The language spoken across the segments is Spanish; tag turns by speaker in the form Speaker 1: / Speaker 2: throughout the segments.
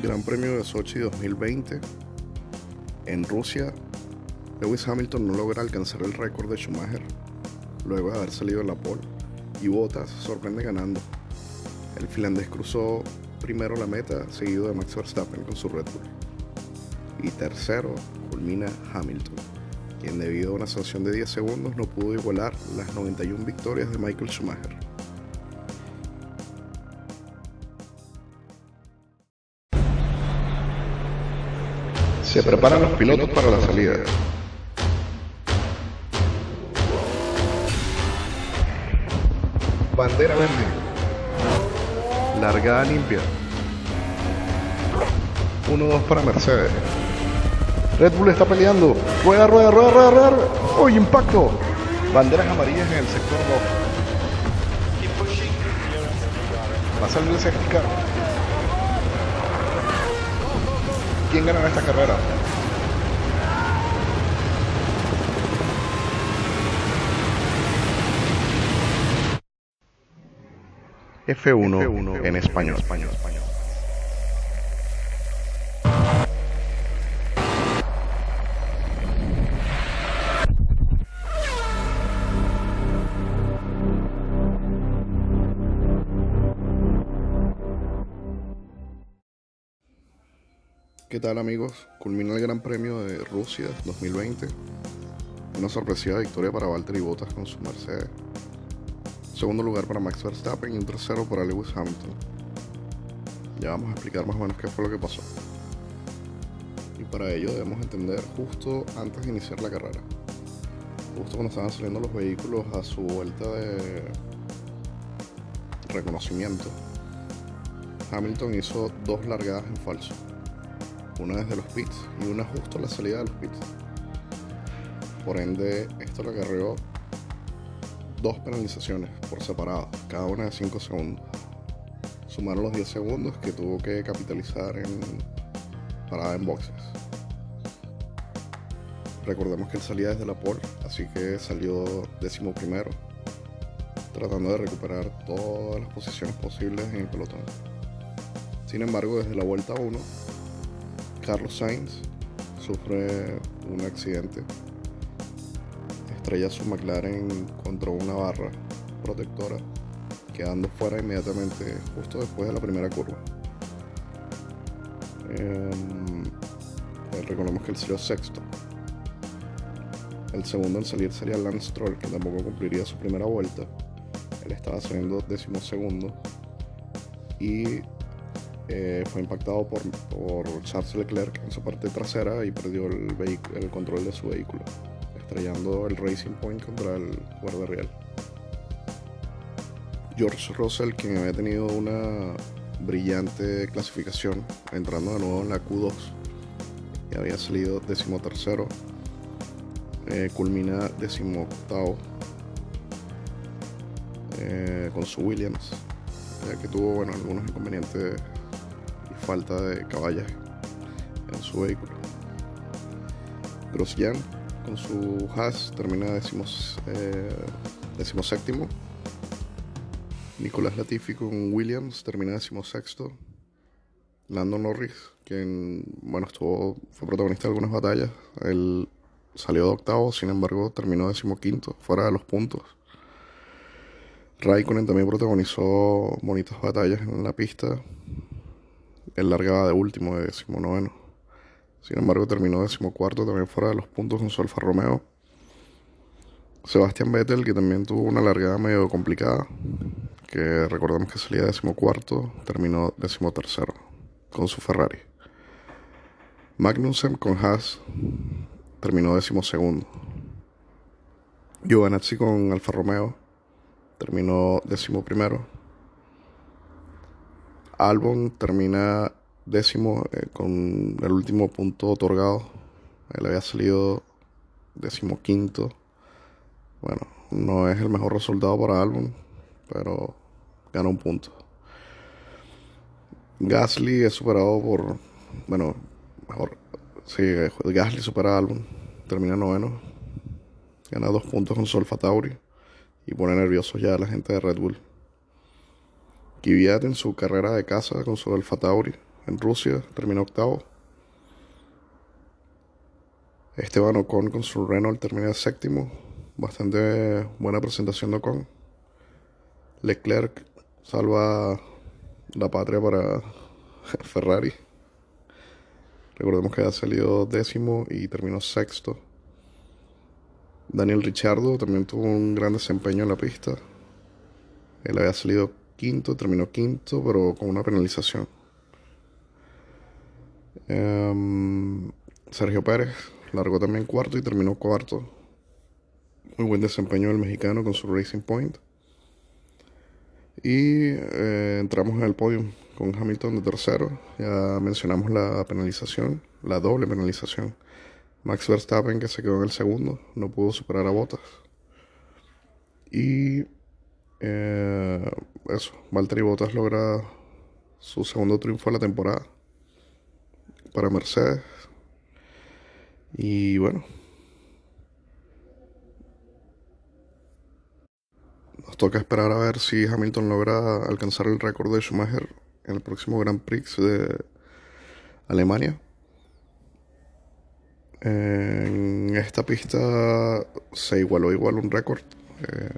Speaker 1: Gran Premio de Sochi 2020. En Rusia, Lewis Hamilton no logra alcanzar el récord de Schumacher luego de haber salido de la pole y Bottas sorprende ganando. El finlandés cruzó primero la meta, seguido de Max Verstappen con su Red Bull. Y tercero culmina Hamilton, quien debido a una sanción de 10 segundos no pudo igualar las 91 victorias de Michael Schumacher. Se preparan los pilotos para la salida. Bandera verde. Largada limpia. 1-2 para Mercedes. Red Bull está peleando. Rueda, rueda, rueda, rueda, rueda. ¡Uy, impacto! Banderas amarillas en el sector 2. Va a salir el safety ¿Quién ganará esta carrera? F1, F1 en español. español, español. ¿Qué tal amigos? Culmina el Gran Premio de Rusia 2020. Una sorpresiva victoria para Valtteri Bottas con su Mercedes. Segundo lugar para Max Verstappen y un tercero para Lewis Hamilton. Ya vamos a explicar más o menos qué fue lo que pasó. Y para ello debemos entender justo antes de iniciar la carrera. Justo cuando estaban saliendo los vehículos a su vuelta de reconocimiento, Hamilton hizo dos largadas en falso una desde los pits y una justo a la salida de los pits. Por ende, esto le acarreó dos penalizaciones por separado, cada una de 5 segundos. Sumaron los 10 segundos que tuvo que capitalizar en parada en boxes. Recordemos que él salía desde la pole, así que salió décimo primero, tratando de recuperar todas las posiciones posibles en el pelotón. Sin embargo, desde la vuelta 1, Carlos Sainz sufre un accidente. Estrella su McLaren contra una barra protectora, quedando fuera inmediatamente justo después de la primera curva. Eh, recordemos que él salió sexto. El segundo en salir sería Lance Stroll, que tampoco cumpliría su primera vuelta. Él estaba saliendo décimo segundo. Y eh, fue impactado por, Charles Leclerc en su parte trasera y perdió el, control de su vehículo, estrellando el Racing Point contra el guardia real. George Russell, quien había tenido una brillante clasificación, entrando de nuevo en la Q2 y había salido decimotercero, eh, culmina decimoctavo eh, con su Williams, ya que tuvo algunos inconvenientes falta de caballos en su vehículo. Grosjean con su Haas termina decimos, eh, séptimo. Nicolás Latifi con Williams termina decimosexto. Lando Norris, quien bueno, estuvo, fue protagonista de algunas batallas, él salió de octavo, sin embargo terminó decimoquinto, fuera de los puntos. Raikkonen también protagonizó bonitas batallas en la pista, él largaba de último, de decimonoveno. Sin embargo, terminó decimocuarto también fuera de los puntos con su Alfa Romeo. Sebastián Vettel, que también tuvo una largada medio complicada, que recordamos que salía decimocuarto, terminó decimotercero con su Ferrari. Magnussen con Haas terminó decimosegundo. Giovanazzi con Alfa Romeo terminó decimoprimero. Albon termina décimo eh, con el último punto otorgado. Él había salido decimoquinto. Bueno, no es el mejor resultado para Albon, pero gana un punto. Gasly es superado por. Bueno, mejor. Sí, Gasly supera a Albon. Termina noveno. Gana dos puntos con Solfa Tauri. Y pone nervioso ya a la gente de Red Bull. Kvyat en su carrera de casa con su Alfa Tauri en Rusia, terminó octavo. Esteban Ocon con su Renault termina séptimo. Bastante buena presentación de Ocon. Leclerc salva la patria para Ferrari. Recordemos que ha salido décimo y terminó sexto. Daniel Richardo también tuvo un gran desempeño en la pista. Él había salido quinto, terminó quinto, pero con una penalización. Em, Sergio Pérez largó también cuarto y terminó cuarto. Muy buen desempeño del mexicano con su Racing Point. Y eh, entramos en el podio con Hamilton de tercero. Ya mencionamos la penalización, la doble penalización. Max Verstappen que se quedó en el segundo, no pudo superar a Bottas. Y eh, eso, Valtteri Bottas logra su segundo triunfo de la temporada para Mercedes. Y bueno, nos toca esperar a ver si Hamilton logra alcanzar el récord de Schumacher en el próximo Grand Prix de Alemania. En esta pista se igualó igual un récord. Eh,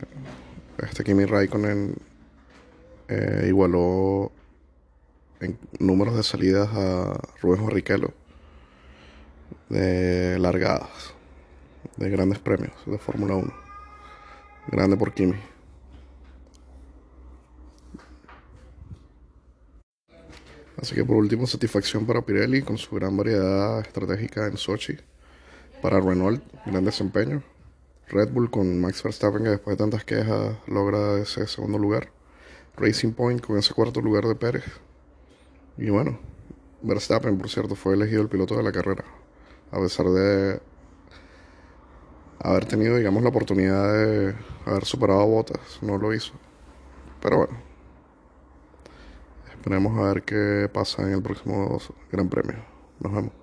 Speaker 1: este Kimi Raikkonen eh, igualó en números de salidas a Rubén Barrichello de largadas, de grandes premios de Fórmula 1. Grande por Kimi. Así que por último, satisfacción para Pirelli con su gran variedad estratégica en Sochi. Para Renault, gran desempeño. Red Bull con Max Verstappen que después de tantas quejas logra ese segundo lugar. Racing Point con ese cuarto lugar de Pérez. Y bueno, Verstappen, por cierto, fue elegido el piloto de la carrera. A pesar de haber tenido, digamos, la oportunidad de haber superado a Botas, no lo hizo. Pero bueno, esperemos a ver qué pasa en el próximo Gran Premio. Nos vemos.